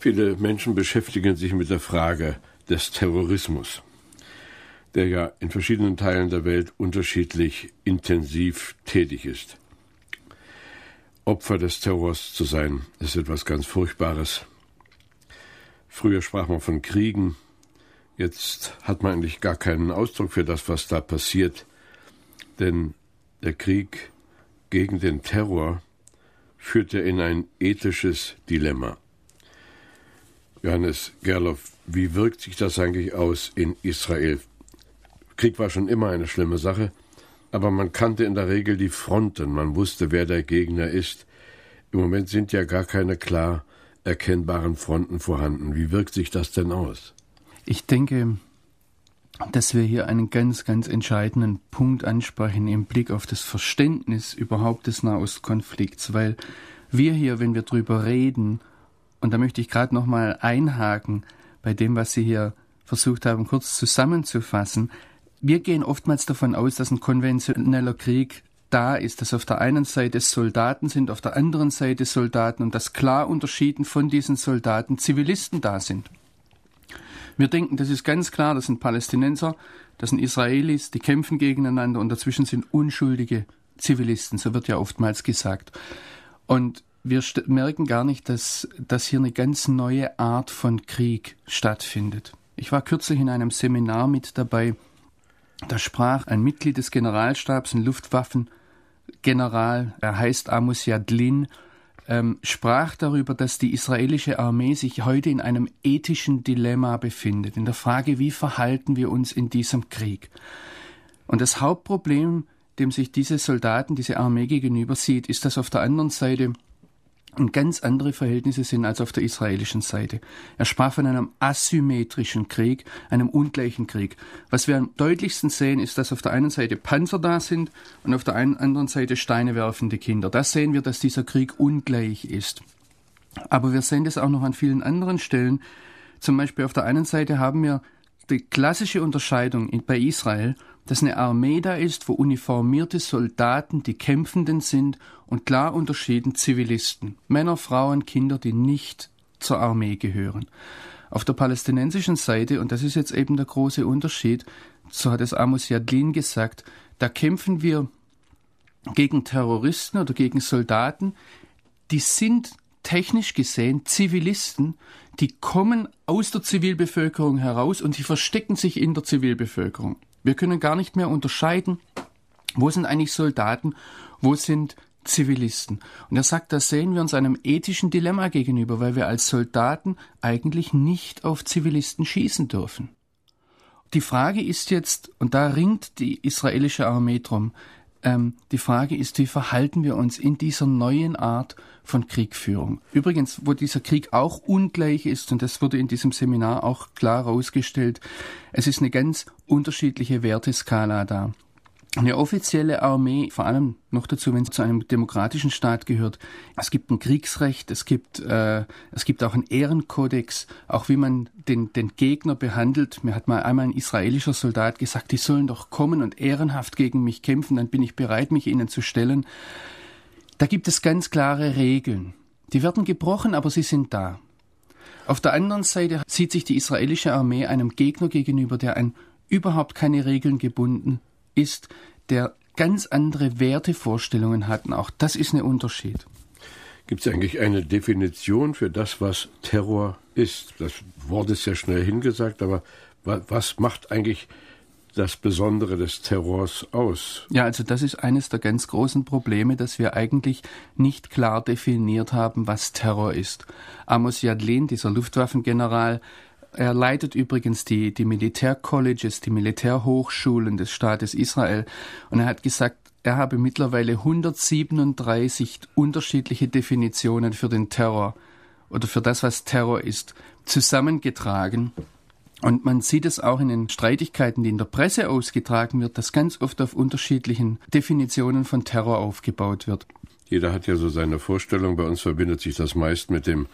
Viele Menschen beschäftigen sich mit der Frage des Terrorismus, der ja in verschiedenen Teilen der Welt unterschiedlich intensiv tätig ist. Opfer des Terrors zu sein, ist etwas ganz Furchtbares. Früher sprach man von Kriegen, jetzt hat man eigentlich gar keinen Ausdruck für das, was da passiert, denn der Krieg gegen den Terror führte in ein ethisches Dilemma. Johannes Gerloff, wie wirkt sich das eigentlich aus in Israel? Krieg war schon immer eine schlimme Sache, aber man kannte in der Regel die Fronten, man wusste, wer der Gegner ist. Im Moment sind ja gar keine klar erkennbaren Fronten vorhanden. Wie wirkt sich das denn aus? Ich denke, dass wir hier einen ganz, ganz entscheidenden Punkt ansprechen im Blick auf das Verständnis überhaupt des Nahostkonflikts, weil wir hier, wenn wir darüber reden, und da möchte ich gerade noch mal einhaken bei dem, was Sie hier versucht haben, kurz zusammenzufassen. Wir gehen oftmals davon aus, dass ein konventioneller Krieg da ist, dass auf der einen Seite Soldaten sind, auf der anderen Seite Soldaten und dass klar unterschieden von diesen Soldaten Zivilisten da sind. Wir denken, das ist ganz klar, das sind Palästinenser, das sind Israelis, die kämpfen gegeneinander und dazwischen sind unschuldige Zivilisten, so wird ja oftmals gesagt. Und wir merken gar nicht, dass, dass hier eine ganz neue Art von Krieg stattfindet. Ich war kürzlich in einem Seminar mit dabei, da sprach ein Mitglied des Generalstabs, ein Luftwaffengeneral, er heißt Amos Yadlin, ähm, sprach darüber, dass die israelische Armee sich heute in einem ethischen Dilemma befindet, in der Frage, wie verhalten wir uns in diesem Krieg. Und das Hauptproblem, dem sich diese Soldaten, diese Armee gegenüber sieht, ist, dass auf der anderen Seite und ganz andere Verhältnisse sind als auf der israelischen Seite. Er sprach von einem asymmetrischen Krieg, einem ungleichen Krieg. Was wir am deutlichsten sehen, ist, dass auf der einen Seite Panzer da sind und auf der anderen Seite Steine werfende Kinder. Da sehen wir, dass dieser Krieg ungleich ist. Aber wir sehen das auch noch an vielen anderen Stellen. Zum Beispiel auf der einen Seite haben wir die klassische Unterscheidung bei Israel dass eine Armee da ist, wo uniformierte Soldaten die Kämpfenden sind und klar unterschieden Zivilisten, Männer, Frauen, Kinder, die nicht zur Armee gehören. Auf der palästinensischen Seite, und das ist jetzt eben der große Unterschied, so hat es Amos Yadlin gesagt, da kämpfen wir gegen Terroristen oder gegen Soldaten, die sind technisch gesehen Zivilisten, die kommen aus der Zivilbevölkerung heraus und die verstecken sich in der Zivilbevölkerung. Wir können gar nicht mehr unterscheiden, wo sind eigentlich Soldaten, wo sind Zivilisten. Und er sagt, da sehen wir uns einem ethischen Dilemma gegenüber, weil wir als Soldaten eigentlich nicht auf Zivilisten schießen dürfen. Die Frage ist jetzt, und da ringt die israelische Armee drum, ähm, die Frage ist, wie verhalten wir uns in dieser neuen Art von Kriegführung? Übrigens, wo dieser Krieg auch ungleich ist, und das wurde in diesem Seminar auch klar herausgestellt, es ist eine ganz unterschiedliche Werteskala da. Eine offizielle Armee, vor allem noch dazu, wenn sie zu einem demokratischen Staat gehört, es gibt ein Kriegsrecht, es gibt, äh, es gibt auch einen Ehrenkodex, auch wie man den, den Gegner behandelt. Mir hat mal einmal ein israelischer Soldat gesagt, die sollen doch kommen und ehrenhaft gegen mich kämpfen, dann bin ich bereit, mich ihnen zu stellen. Da gibt es ganz klare Regeln. Die werden gebrochen, aber sie sind da. Auf der anderen Seite sieht sich die israelische Armee einem Gegner gegenüber, der ein überhaupt keine Regeln gebunden ist, der ganz andere Wertevorstellungen hat. Und auch das ist ein Unterschied. Gibt es eigentlich eine Definition für das, was Terror ist? Das Wort ist ja schnell hingesagt, aber was macht eigentlich das Besondere des Terrors aus? Ja, also das ist eines der ganz großen Probleme, dass wir eigentlich nicht klar definiert haben, was Terror ist. Amos Yadlin, dieser Luftwaffengeneral, er leitet übrigens die, die Militärcolleges, die Militärhochschulen des Staates Israel. Und er hat gesagt, er habe mittlerweile 137 unterschiedliche Definitionen für den Terror oder für das, was Terror ist, zusammengetragen. Und man sieht es auch in den Streitigkeiten, die in der Presse ausgetragen wird, dass ganz oft auf unterschiedlichen Definitionen von Terror aufgebaut wird. Jeder hat ja so seine Vorstellung. Bei uns verbindet sich das meist mit dem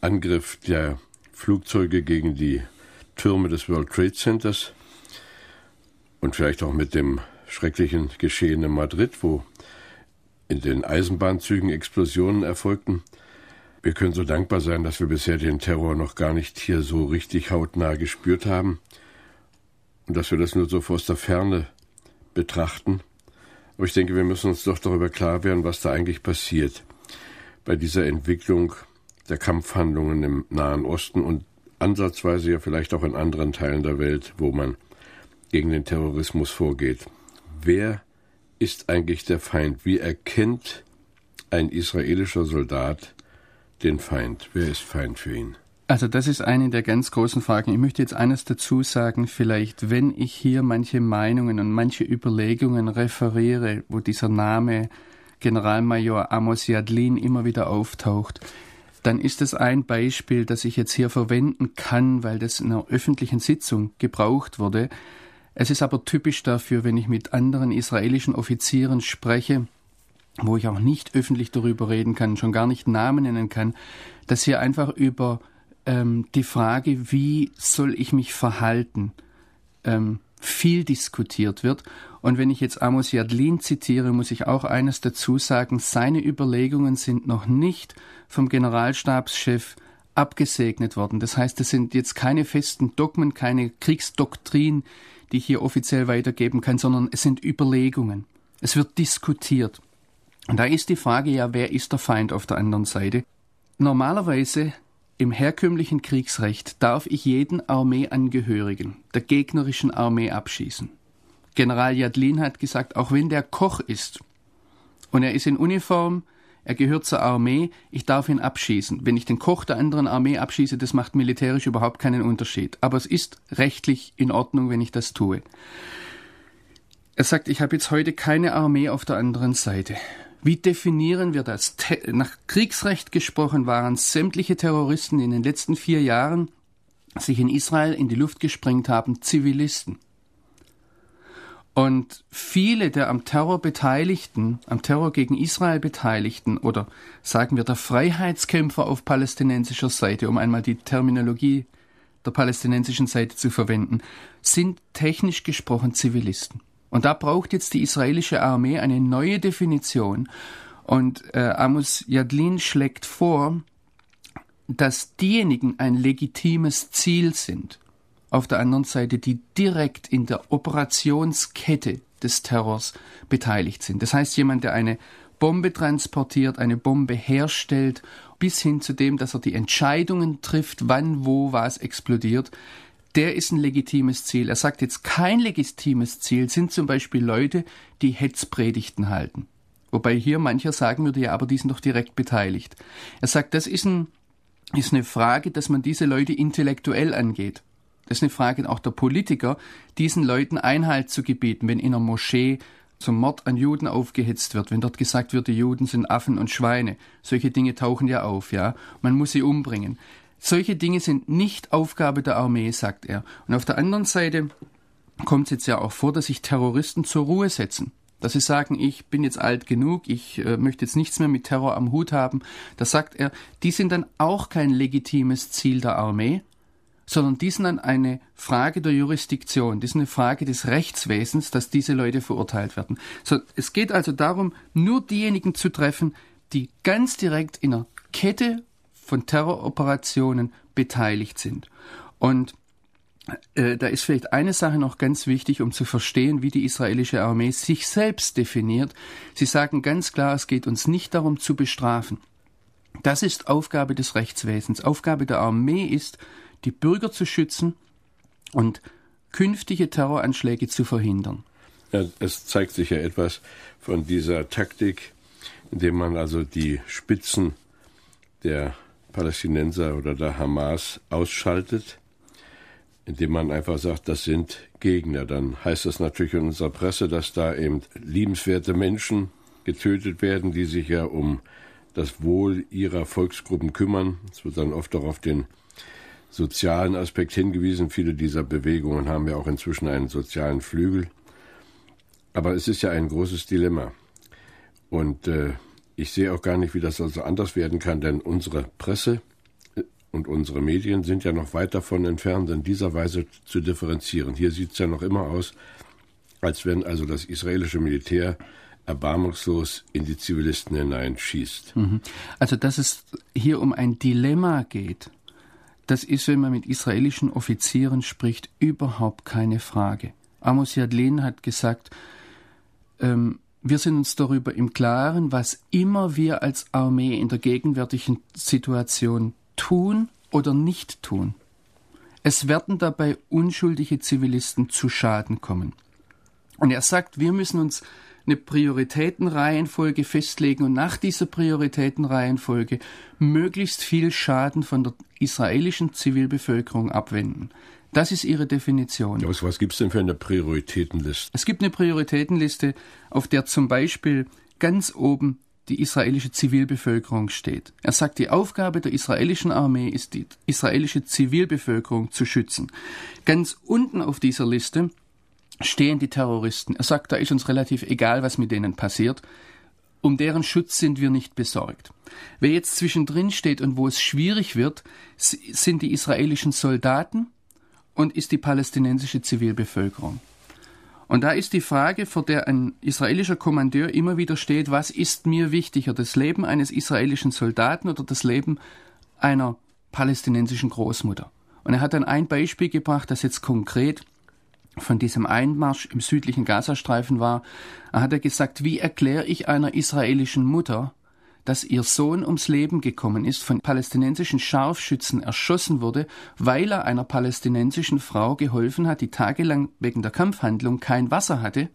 Angriff der Flugzeuge gegen die Türme des World Trade Centers und vielleicht auch mit dem schrecklichen Geschehen in Madrid, wo in den Eisenbahnzügen Explosionen erfolgten. Wir können so dankbar sein, dass wir bisher den Terror noch gar nicht hier so richtig hautnah gespürt haben und dass wir das nur so aus der Ferne betrachten. Aber ich denke, wir müssen uns doch darüber klar werden, was da eigentlich passiert bei dieser Entwicklung der Kampfhandlungen im Nahen Osten und ansatzweise ja vielleicht auch in anderen Teilen der Welt, wo man gegen den Terrorismus vorgeht. Wer ist eigentlich der Feind? Wie erkennt ein israelischer Soldat den Feind? Wer ist Feind für ihn? Also das ist eine der ganz großen Fragen. Ich möchte jetzt eines dazu sagen, vielleicht, wenn ich hier manche Meinungen und manche Überlegungen referiere, wo dieser Name Generalmajor Amos Yadlin immer wieder auftaucht, dann ist es ein Beispiel, das ich jetzt hier verwenden kann, weil das in einer öffentlichen Sitzung gebraucht wurde. Es ist aber typisch dafür, wenn ich mit anderen israelischen Offizieren spreche, wo ich auch nicht öffentlich darüber reden kann, schon gar nicht Namen nennen kann, dass hier einfach über ähm, die Frage, wie soll ich mich verhalten, ähm, viel diskutiert wird. Und wenn ich jetzt Amos Yadlin zitiere, muss ich auch eines dazu sagen, seine Überlegungen sind noch nicht vom Generalstabschef abgesegnet worden. Das heißt, es sind jetzt keine festen Dogmen, keine Kriegsdoktrin, die ich hier offiziell weitergeben kann, sondern es sind Überlegungen. Es wird diskutiert. Und da ist die Frage ja, wer ist der Feind auf der anderen Seite? Normalerweise im herkömmlichen Kriegsrecht darf ich jeden Armeeangehörigen der gegnerischen Armee abschießen. General Jadlin hat gesagt, auch wenn der Koch ist und er ist in Uniform, er gehört zur Armee, ich darf ihn abschießen. Wenn ich den Koch der anderen Armee abschieße, das macht militärisch überhaupt keinen Unterschied. Aber es ist rechtlich in Ordnung, wenn ich das tue. Er sagt, ich habe jetzt heute keine Armee auf der anderen Seite. Wie definieren wir das? Nach Kriegsrecht gesprochen waren sämtliche Terroristen in den letzten vier Jahren sich in Israel in die Luft gesprengt haben, Zivilisten. Und viele der am Terror Beteiligten, am Terror gegen Israel Beteiligten oder sagen wir der Freiheitskämpfer auf palästinensischer Seite, um einmal die Terminologie der palästinensischen Seite zu verwenden, sind technisch gesprochen Zivilisten. Und da braucht jetzt die israelische Armee eine neue Definition. Und äh, Amos Yadlin schlägt vor, dass diejenigen ein legitimes Ziel sind auf der anderen Seite, die direkt in der Operationskette des Terrors beteiligt sind. Das heißt, jemand, der eine Bombe transportiert, eine Bombe herstellt, bis hin zu dem, dass er die Entscheidungen trifft, wann, wo, was explodiert, der ist ein legitimes Ziel. Er sagt jetzt, kein legitimes Ziel sind zum Beispiel Leute, die Hetzpredigten halten. Wobei hier mancher sagen würde, ja, aber die sind doch direkt beteiligt. Er sagt, das ist, ein, ist eine Frage, dass man diese Leute intellektuell angeht. Das ist eine Frage auch der Politiker, diesen Leuten Einhalt zu gebieten, wenn in einer Moschee zum Mord an Juden aufgehetzt wird, wenn dort gesagt wird, die Juden sind Affen und Schweine. Solche Dinge tauchen ja auf, ja. Man muss sie umbringen. Solche Dinge sind nicht Aufgabe der Armee, sagt er. Und auf der anderen Seite kommt es jetzt ja auch vor, dass sich Terroristen zur Ruhe setzen. Dass sie sagen, ich bin jetzt alt genug, ich äh, möchte jetzt nichts mehr mit Terror am Hut haben. Da sagt er, die sind dann auch kein legitimes Ziel der Armee, sondern die sind dann eine Frage der Jurisdiktion, die sind eine Frage des Rechtswesens, dass diese Leute verurteilt werden. So, es geht also darum, nur diejenigen zu treffen, die ganz direkt in einer Kette von Terroroperationen beteiligt sind. Und äh, da ist vielleicht eine Sache noch ganz wichtig, um zu verstehen, wie die israelische Armee sich selbst definiert. Sie sagen ganz klar, es geht uns nicht darum zu bestrafen. Das ist Aufgabe des Rechtswesens. Aufgabe der Armee ist, die Bürger zu schützen und künftige Terroranschläge zu verhindern. Ja, es zeigt sich ja etwas von dieser Taktik, indem man also die Spitzen der Palästinenser oder der Hamas ausschaltet, indem man einfach sagt, das sind Gegner. Dann heißt das natürlich in unserer Presse, dass da eben liebenswerte Menschen getötet werden, die sich ja um das Wohl ihrer Volksgruppen kümmern. Es wird dann oft auch auf den sozialen Aspekt hingewiesen. Viele dieser Bewegungen haben ja auch inzwischen einen sozialen Flügel. Aber es ist ja ein großes Dilemma. Und äh, ich sehe auch gar nicht, wie das also anders werden kann, denn unsere Presse äh, und unsere Medien sind ja noch weit davon entfernt, in dieser Weise zu differenzieren. Hier sieht es ja noch immer aus, als wenn also das israelische Militär erbarmungslos in die Zivilisten hineinschießt. Mhm. Also, dass es hier um ein Dilemma geht, das ist, wenn man mit israelischen Offizieren spricht, überhaupt keine Frage. Amos Yadlin hat gesagt, ähm, wir sind uns darüber im Klaren, was immer wir als Armee in der gegenwärtigen Situation tun oder nicht tun. Es werden dabei unschuldige Zivilisten zu Schaden kommen. Und er sagt, wir müssen uns eine Prioritätenreihenfolge festlegen und nach dieser Prioritätenreihenfolge möglichst viel Schaden von der israelischen Zivilbevölkerung abwenden. Das ist ihre Definition. Ja, was gibt es denn für eine Prioritätenliste? Es gibt eine Prioritätenliste, auf der zum Beispiel ganz oben die israelische Zivilbevölkerung steht. Er sagt, die Aufgabe der israelischen Armee ist, die israelische Zivilbevölkerung zu schützen. Ganz unten auf dieser Liste stehen die Terroristen. Er sagt, da ist uns relativ egal, was mit denen passiert. Um deren Schutz sind wir nicht besorgt. Wer jetzt zwischendrin steht und wo es schwierig wird, sind die israelischen Soldaten und ist die palästinensische Zivilbevölkerung. Und da ist die Frage, vor der ein israelischer Kommandeur immer wieder steht, was ist mir wichtiger, das Leben eines israelischen Soldaten oder das Leben einer palästinensischen Großmutter? Und er hat dann ein Beispiel gebracht, das jetzt konkret von diesem Einmarsch im südlichen Gazastreifen war, hat er gesagt, wie erkläre ich einer israelischen Mutter, dass ihr Sohn ums Leben gekommen ist, von palästinensischen Scharfschützen erschossen wurde, weil er einer palästinensischen Frau geholfen hat, die tagelang wegen der Kampfhandlung kein Wasser hatte,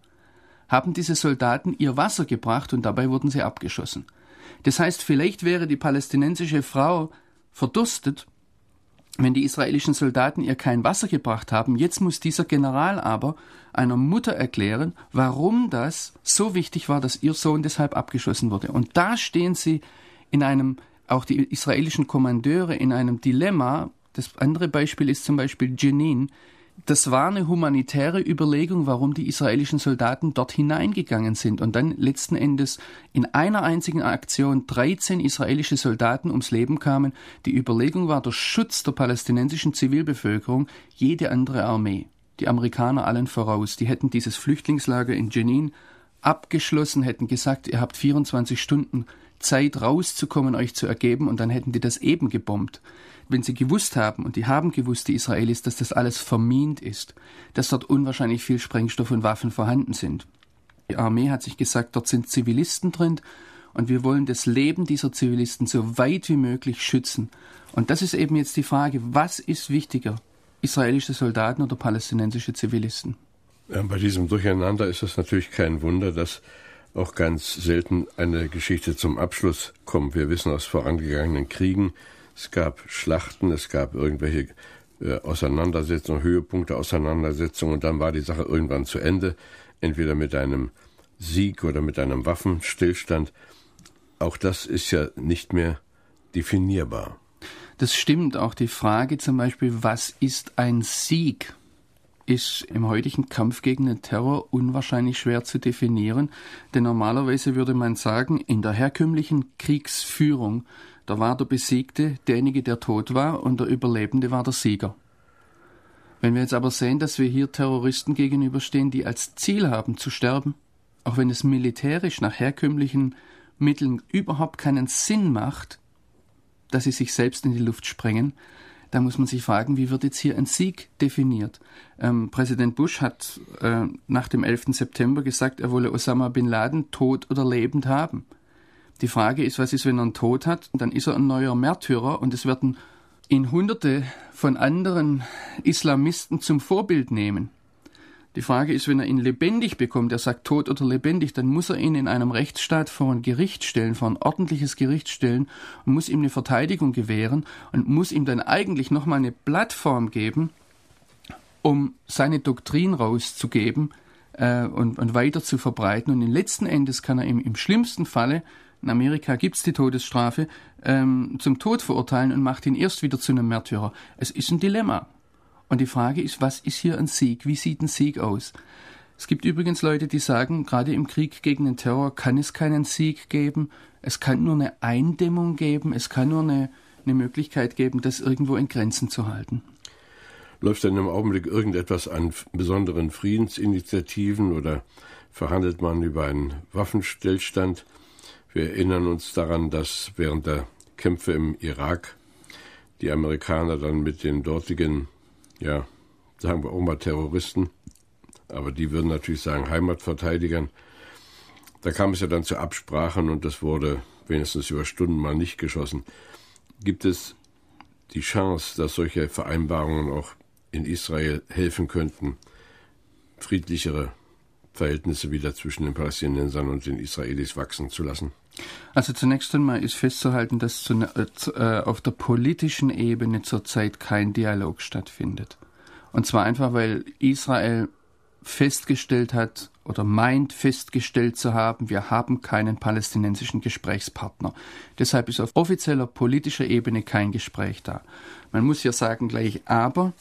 haben diese Soldaten ihr Wasser gebracht und dabei wurden sie abgeschossen. Das heißt, vielleicht wäre die palästinensische Frau verdurstet wenn die israelischen Soldaten ihr kein Wasser gebracht haben, jetzt muss dieser General aber einer Mutter erklären, warum das so wichtig war, dass ihr Sohn deshalb abgeschossen wurde. Und da stehen sie in einem, auch die israelischen Kommandeure in einem Dilemma. Das andere Beispiel ist zum Beispiel Jenin, das war eine humanitäre Überlegung, warum die israelischen Soldaten dort hineingegangen sind und dann letzten Endes in einer einzigen Aktion 13 israelische Soldaten ums Leben kamen. Die Überlegung war der Schutz der palästinensischen Zivilbevölkerung, jede andere Armee. Die Amerikaner allen voraus. Die hätten dieses Flüchtlingslager in Jenin abgeschlossen, hätten gesagt, ihr habt 24 Stunden Zeit rauszukommen, euch zu ergeben und dann hätten die das eben gebombt wenn sie gewusst haben, und die haben gewusst, die Israelis, dass das alles vermint ist, dass dort unwahrscheinlich viel Sprengstoff und Waffen vorhanden sind. Die Armee hat sich gesagt, dort sind Zivilisten drin und wir wollen das Leben dieser Zivilisten so weit wie möglich schützen. Und das ist eben jetzt die Frage, was ist wichtiger, israelische Soldaten oder palästinensische Zivilisten? Ja, bei diesem Durcheinander ist es natürlich kein Wunder, dass auch ganz selten eine Geschichte zum Abschluss kommt. Wir wissen aus vorangegangenen Kriegen, es gab Schlachten, es gab irgendwelche äh, Auseinandersetzungen, Höhepunkte Auseinandersetzungen und dann war die Sache irgendwann zu Ende, entweder mit einem Sieg oder mit einem Waffenstillstand. Auch das ist ja nicht mehr definierbar. Das stimmt. Auch die Frage zum Beispiel, was ist ein Sieg, ist im heutigen Kampf gegen den Terror unwahrscheinlich schwer zu definieren. Denn normalerweise würde man sagen, in der herkömmlichen Kriegsführung da war der Besiegte derjenige, der tot war, und der Überlebende war der Sieger. Wenn wir jetzt aber sehen, dass wir hier Terroristen gegenüberstehen, die als Ziel haben zu sterben, auch wenn es militärisch nach herkömmlichen Mitteln überhaupt keinen Sinn macht, dass sie sich selbst in die Luft sprengen, da muss man sich fragen, wie wird jetzt hier ein Sieg definiert? Ähm, Präsident Bush hat äh, nach dem 11. September gesagt, er wolle Osama bin Laden tot oder lebend haben. Die Frage ist, was ist, wenn er einen Tod hat? Dann ist er ein neuer Märtyrer und es werden ihn Hunderte von anderen Islamisten zum Vorbild nehmen. Die Frage ist, wenn er ihn lebendig bekommt, er sagt tot oder lebendig, dann muss er ihn in einem Rechtsstaat vor ein Gericht stellen, vor ein ordentliches Gericht stellen und muss ihm eine Verteidigung gewähren und muss ihm dann eigentlich nochmal eine Plattform geben, um seine Doktrin rauszugeben äh, und, und weiter zu verbreiten. Und letzten Endes kann er ihm im schlimmsten Falle in Amerika gibt es die Todesstrafe, ähm, zum Tod verurteilen und macht ihn erst wieder zu einem Märtyrer. Es ist ein Dilemma. Und die Frage ist, was ist hier ein Sieg? Wie sieht ein Sieg aus? Es gibt übrigens Leute, die sagen, gerade im Krieg gegen den Terror kann es keinen Sieg geben, es kann nur eine Eindämmung geben, es kann nur eine, eine Möglichkeit geben, das irgendwo in Grenzen zu halten. Läuft denn im Augenblick irgendetwas an besonderen Friedensinitiativen oder verhandelt man über einen Waffenstillstand? Wir erinnern uns daran, dass während der Kämpfe im Irak die Amerikaner dann mit den dortigen, ja, sagen wir auch mal Terroristen, aber die würden natürlich sagen Heimatverteidigern. Da kam es ja dann zu Absprachen und das wurde wenigstens über Stunden mal nicht geschossen. Gibt es die Chance, dass solche Vereinbarungen auch in Israel helfen könnten, friedlichere Verhältnisse wieder zwischen den Palästinensern und den Israelis wachsen zu lassen? Also zunächst einmal ist festzuhalten, dass zu, äh, auf der politischen Ebene zurzeit kein Dialog stattfindet. Und zwar einfach, weil Israel festgestellt hat oder meint festgestellt zu haben, wir haben keinen palästinensischen Gesprächspartner. Deshalb ist auf offizieller politischer Ebene kein Gespräch da. Man muss ja sagen gleich aber,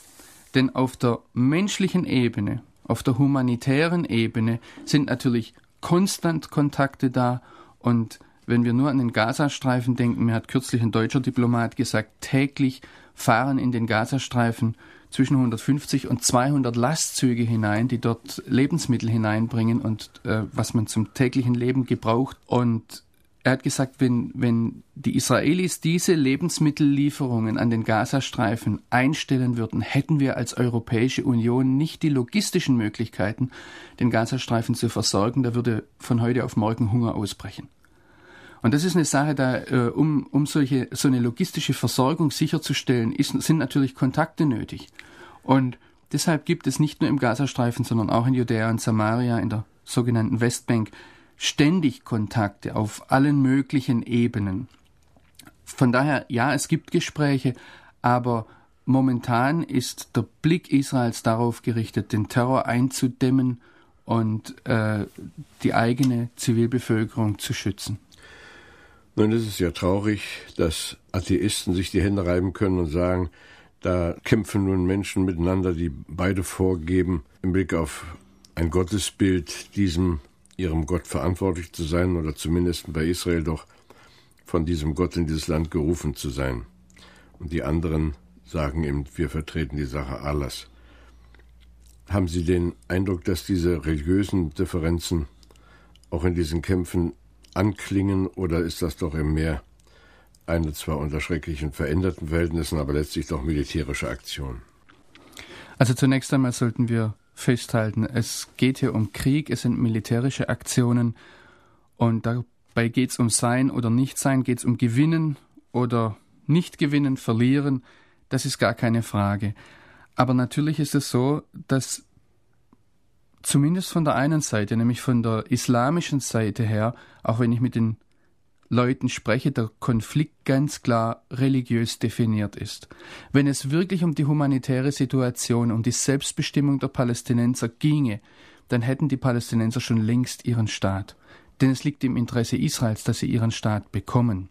denn auf der menschlichen Ebene, auf der humanitären Ebene sind natürlich konstant Kontakte da und wenn wir nur an den Gazastreifen denken, mir hat kürzlich ein deutscher Diplomat gesagt, täglich fahren in den Gazastreifen zwischen 150 und 200 Lastzüge hinein, die dort Lebensmittel hineinbringen und äh, was man zum täglichen Leben gebraucht. Und er hat gesagt, wenn, wenn die Israelis diese Lebensmittellieferungen an den Gazastreifen einstellen würden, hätten wir als Europäische Union nicht die logistischen Möglichkeiten, den Gazastreifen zu versorgen. Da würde von heute auf morgen Hunger ausbrechen. Und das ist eine Sache, da, äh, um, um solche, so eine logistische Versorgung sicherzustellen, ist, sind natürlich Kontakte nötig. Und deshalb gibt es nicht nur im Gazastreifen, sondern auch in Judäa und Samaria, in der sogenannten Westbank, ständig Kontakte auf allen möglichen Ebenen. Von daher, ja, es gibt Gespräche, aber momentan ist der Blick Israels darauf gerichtet, den Terror einzudämmen und äh, die eigene Zivilbevölkerung zu schützen. Nun ist es ja traurig, dass Atheisten sich die Hände reiben können und sagen, da kämpfen nun Menschen miteinander, die beide vorgeben, im Blick auf ein Gottesbild diesem ihrem Gott verantwortlich zu sein oder zumindest bei Israel doch von diesem Gott in dieses Land gerufen zu sein. Und die anderen sagen eben, wir vertreten die Sache Allahs. Haben Sie den Eindruck, dass diese religiösen Differenzen auch in diesen Kämpfen anklingen oder ist das doch im Meer eine zwar unter schrecklichen veränderten Verhältnissen, aber letztlich doch militärische Aktion? Also zunächst einmal sollten wir festhalten, es geht hier um Krieg, es sind militärische Aktionen und dabei geht es um Sein oder Nichtsein, geht es um Gewinnen oder nicht gewinnen, verlieren, das ist gar keine Frage. Aber natürlich ist es so, dass zumindest von der einen Seite, nämlich von der islamischen Seite her, auch wenn ich mit den Leuten spreche, der Konflikt ganz klar religiös definiert ist. Wenn es wirklich um die humanitäre Situation, um die Selbstbestimmung der Palästinenser ginge, dann hätten die Palästinenser schon längst ihren Staat. Denn es liegt im Interesse Israels, dass sie ihren Staat bekommen.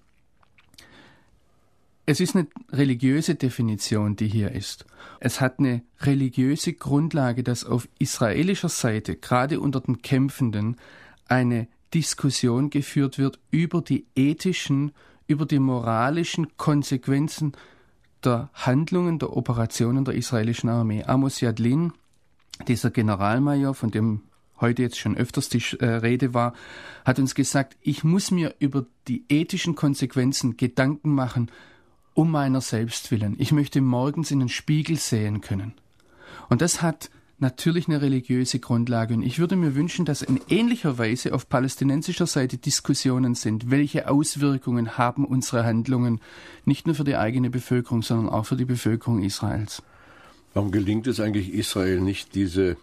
Es ist eine religiöse Definition, die hier ist. Es hat eine religiöse Grundlage, dass auf israelischer Seite, gerade unter den Kämpfenden, eine Diskussion geführt wird über die ethischen, über die moralischen Konsequenzen der Handlungen, der Operationen der israelischen Armee. Amos Yadlin, dieser Generalmajor, von dem heute jetzt schon öfters die äh, Rede war, hat uns gesagt, ich muss mir über die ethischen Konsequenzen Gedanken machen, um meiner selbst willen. Ich möchte morgens in den Spiegel sehen können. Und das hat natürlich eine religiöse Grundlage. Und ich würde mir wünschen, dass in ähnlicher Weise auf palästinensischer Seite Diskussionen sind. Welche Auswirkungen haben unsere Handlungen nicht nur für die eigene Bevölkerung, sondern auch für die Bevölkerung Israels? Warum gelingt es eigentlich Israel nicht, diese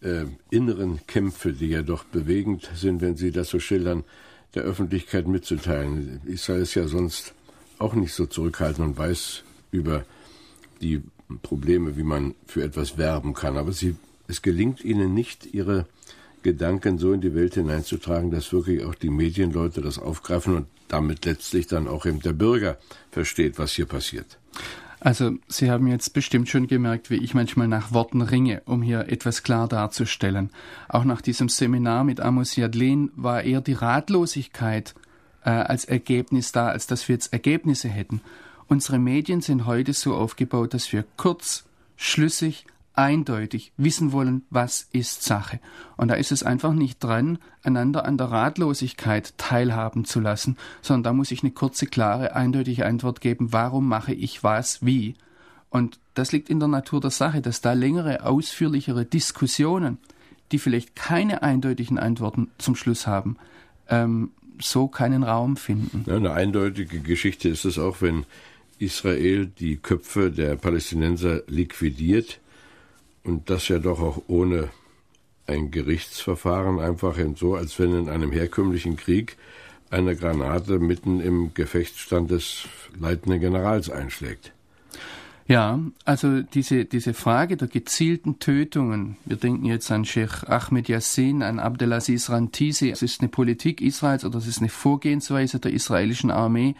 äh, inneren Kämpfe, die ja doch bewegend sind, wenn Sie das so schildern, der Öffentlichkeit mitzuteilen? Israel ist ja sonst auch nicht so zurückhaltend und weiß über die Probleme, wie man für etwas werben kann. Aber sie, es gelingt ihnen nicht, ihre, Gedanken so in die Welt hineinzutragen, dass wirklich auch die Medienleute das aufgreifen und damit letztlich dann auch eben der Bürger versteht, was hier passiert. Also Sie haben jetzt bestimmt schon gemerkt, wie ich manchmal nach Worten ringe, um hier etwas klar darzustellen. Auch nach diesem Seminar mit Amos Yadlin war eher die Ratlosigkeit äh, als Ergebnis da, als dass wir jetzt Ergebnisse hätten. Unsere Medien sind heute so aufgebaut, dass wir kurz, schlüssig, eindeutig wissen wollen, was ist Sache. Und da ist es einfach nicht dran, einander an der Ratlosigkeit teilhaben zu lassen, sondern da muss ich eine kurze, klare, eindeutige Antwort geben, warum mache ich was, wie. Und das liegt in der Natur der Sache, dass da längere, ausführlichere Diskussionen, die vielleicht keine eindeutigen Antworten zum Schluss haben, ähm, so keinen Raum finden. Ja, eine eindeutige Geschichte ist es auch, wenn Israel die Köpfe der Palästinenser liquidiert und das ja doch auch ohne ein Gerichtsverfahren, einfach so, als wenn in einem herkömmlichen Krieg eine Granate mitten im Gefechtsstand des leitenden Generals einschlägt. Ja, also diese, diese Frage der gezielten Tötungen, wir denken jetzt an Sheikh Ahmed Yassin, an Abdelaziz Rantisi, es ist eine Politik Israels oder es ist eine Vorgehensweise der israelischen Armee,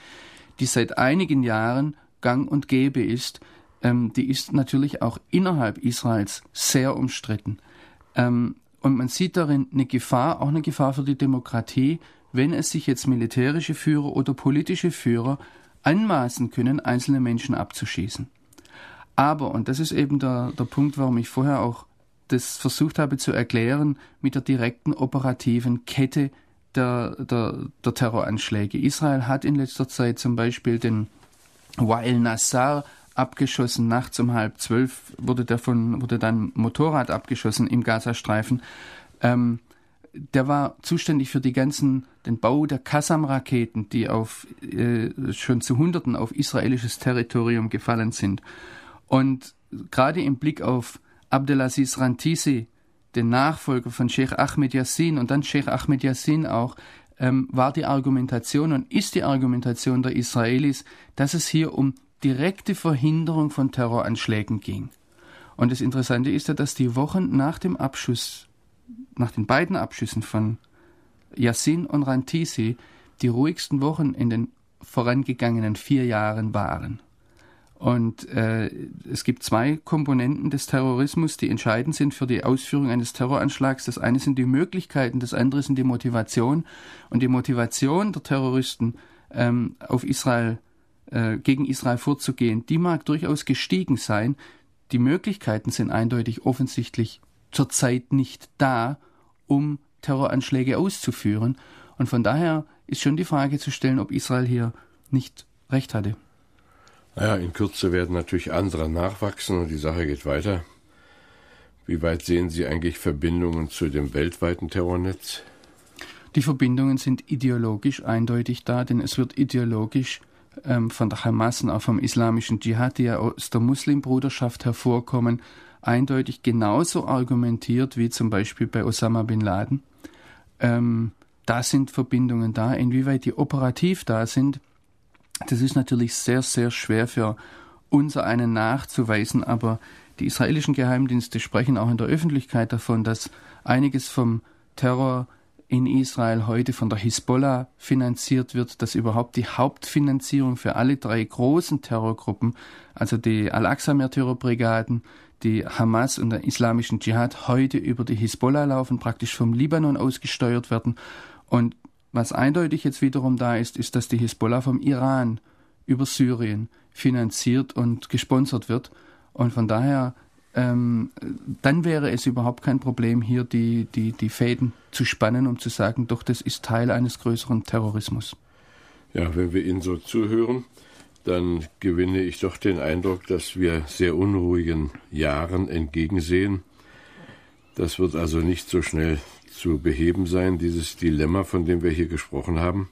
die seit einigen Jahren gang und gäbe ist, ähm, die ist natürlich auch innerhalb Israels sehr umstritten. Ähm, und man sieht darin eine Gefahr, auch eine Gefahr für die Demokratie, wenn es sich jetzt militärische Führer oder politische Führer anmaßen können, einzelne Menschen abzuschießen. Aber, und das ist eben der, der Punkt, warum ich vorher auch das versucht habe zu erklären, mit der direkten operativen Kette der, der, der Terroranschläge. Israel hat in letzter Zeit zum Beispiel den Wael Nassar abgeschossen. Nachts um halb zwölf wurde, davon, wurde dann Motorrad abgeschossen im Gazastreifen. Ähm, der war zuständig für die ganzen, den Bau der Kassam-Raketen, die auf, äh, schon zu Hunderten auf israelisches Territorium gefallen sind. Und gerade im Blick auf Abdelaziz Rantisi, den Nachfolger von Sheikh Ahmed Yassin und dann Sheikh Ahmed Yassin auch, ähm, war die Argumentation und ist die Argumentation der Israelis, dass es hier um direkte Verhinderung von Terroranschlägen ging. Und das Interessante ist ja, dass die Wochen nach dem Abschuss, nach den beiden Abschüssen von Yassin und Rantisi, die ruhigsten Wochen in den vorangegangenen vier Jahren waren. Und äh, es gibt zwei Komponenten des Terrorismus, die entscheidend sind für die Ausführung eines Terroranschlags. Das eine sind die Möglichkeiten, das andere sind die Motivation. Und die Motivation der Terroristen ähm, auf Israel äh, gegen Israel vorzugehen, die mag durchaus gestiegen sein. Die Möglichkeiten sind eindeutig offensichtlich zurzeit nicht da, um Terroranschläge auszuführen. Und von daher ist schon die Frage zu stellen, ob Israel hier nicht recht hatte. Naja, in Kürze werden natürlich andere nachwachsen und die Sache geht weiter. Wie weit sehen Sie eigentlich Verbindungen zu dem weltweiten Terrornetz? Die Verbindungen sind ideologisch eindeutig da, denn es wird ideologisch ähm, von der Hamas und auch vom islamischen Dschihad, die ja aus der Muslimbruderschaft hervorkommen, eindeutig genauso argumentiert wie zum Beispiel bei Osama bin Laden. Ähm, da sind Verbindungen da. Inwieweit die operativ da sind, das ist natürlich sehr, sehr schwer für unser einen nachzuweisen, aber die israelischen Geheimdienste sprechen auch in der Öffentlichkeit davon, dass einiges vom Terror in Israel heute von der Hisbollah finanziert wird, dass überhaupt die Hauptfinanzierung für alle drei großen Terrorgruppen, also die Al-Aqsa-Märtyrerbrigaden, die Hamas und der islamischen Dschihad, heute über die Hisbollah laufen, praktisch vom Libanon aus gesteuert werden. Und was eindeutig jetzt wiederum da ist, ist, dass die Hisbollah vom Iran über Syrien finanziert und gesponsert wird. Und von daher ähm, dann wäre es überhaupt kein Problem, hier die, die, die Fäden zu spannen, um zu sagen, doch, das ist Teil eines größeren Terrorismus. Ja, wenn wir Ihnen so zuhören, dann gewinne ich doch den Eindruck, dass wir sehr unruhigen Jahren entgegensehen. Das wird also nicht so schnell zu beheben sein, dieses Dilemma, von dem wir hier gesprochen haben.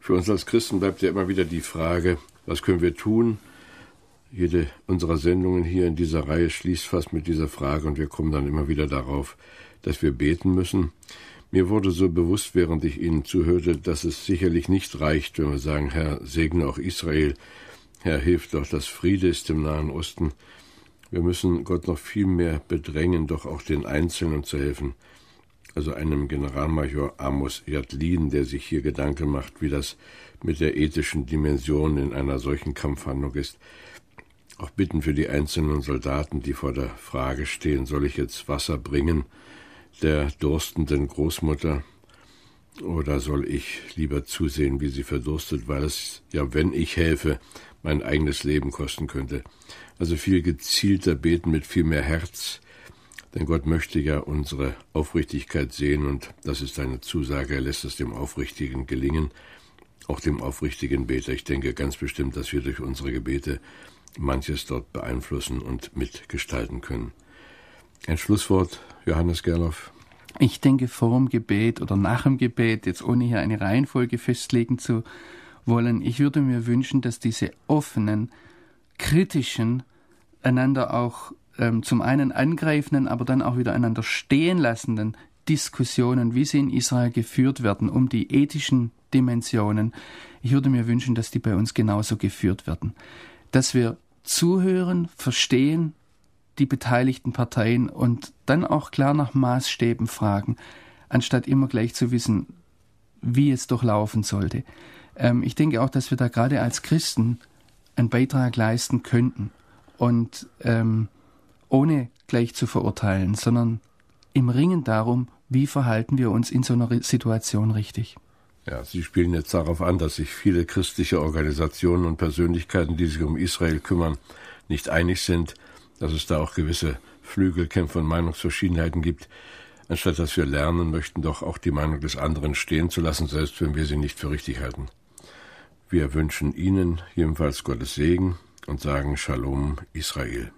Für uns als Christen bleibt ja immer wieder die Frage, was können wir tun, jede unserer Sendungen hier in dieser Reihe schließt fast mit dieser Frage und wir kommen dann immer wieder darauf, dass wir beten müssen. Mir wurde so bewusst, während ich Ihnen zuhörte, dass es sicherlich nicht reicht, wenn wir sagen, Herr, segne auch Israel, Herr, hilf doch, dass Friede ist im Nahen Osten. Wir müssen Gott noch viel mehr bedrängen, doch auch den Einzelnen zu helfen. Also einem Generalmajor Amos Jadlin, der sich hier Gedanken macht, wie das mit der ethischen Dimension in einer solchen Kampfhandlung ist. Auch bitten für die einzelnen Soldaten, die vor der Frage stehen, soll ich jetzt Wasser bringen der durstenden Großmutter oder soll ich lieber zusehen, wie sie verdurstet, weil es ja, wenn ich helfe, mein eigenes Leben kosten könnte. Also viel gezielter beten mit viel mehr Herz, denn Gott möchte ja unsere Aufrichtigkeit sehen und das ist eine Zusage, er lässt es dem Aufrichtigen gelingen, auch dem aufrichtigen Beter. Ich denke ganz bestimmt, dass wir durch unsere Gebete manches dort beeinflussen und mitgestalten können. Ein Schlusswort, Johannes Gerloff. Ich denke, vor dem Gebet oder nach dem Gebet, jetzt ohne hier eine Reihenfolge festlegen zu wollen, ich würde mir wünschen, dass diese offenen, kritischen, einander auch ähm, zum einen angreifenden, aber dann auch wieder einander stehen lassenden Diskussionen, wie sie in Israel geführt werden, um die ethischen Dimensionen. Ich würde mir wünschen, dass die bei uns genauso geführt werden. Dass wir zuhören, verstehen, die beteiligten Parteien und dann auch klar nach Maßstäben fragen, anstatt immer gleich zu wissen, wie es doch laufen sollte. Ähm, ich denke auch, dass wir da gerade als Christen einen Beitrag leisten könnten und ähm, ohne gleich zu verurteilen, sondern im Ringen darum, wie verhalten wir uns in so einer Situation richtig. Ja, Sie spielen jetzt darauf an, dass sich viele christliche Organisationen und Persönlichkeiten, die sich um Israel kümmern, nicht einig sind, dass es da auch gewisse Flügelkämpfe und Meinungsverschiedenheiten gibt, anstatt dass wir lernen möchten, doch auch die Meinung des anderen stehen zu lassen, selbst wenn wir sie nicht für richtig halten. Wir wünschen Ihnen jedenfalls Gottes Segen und sagen Shalom Israel.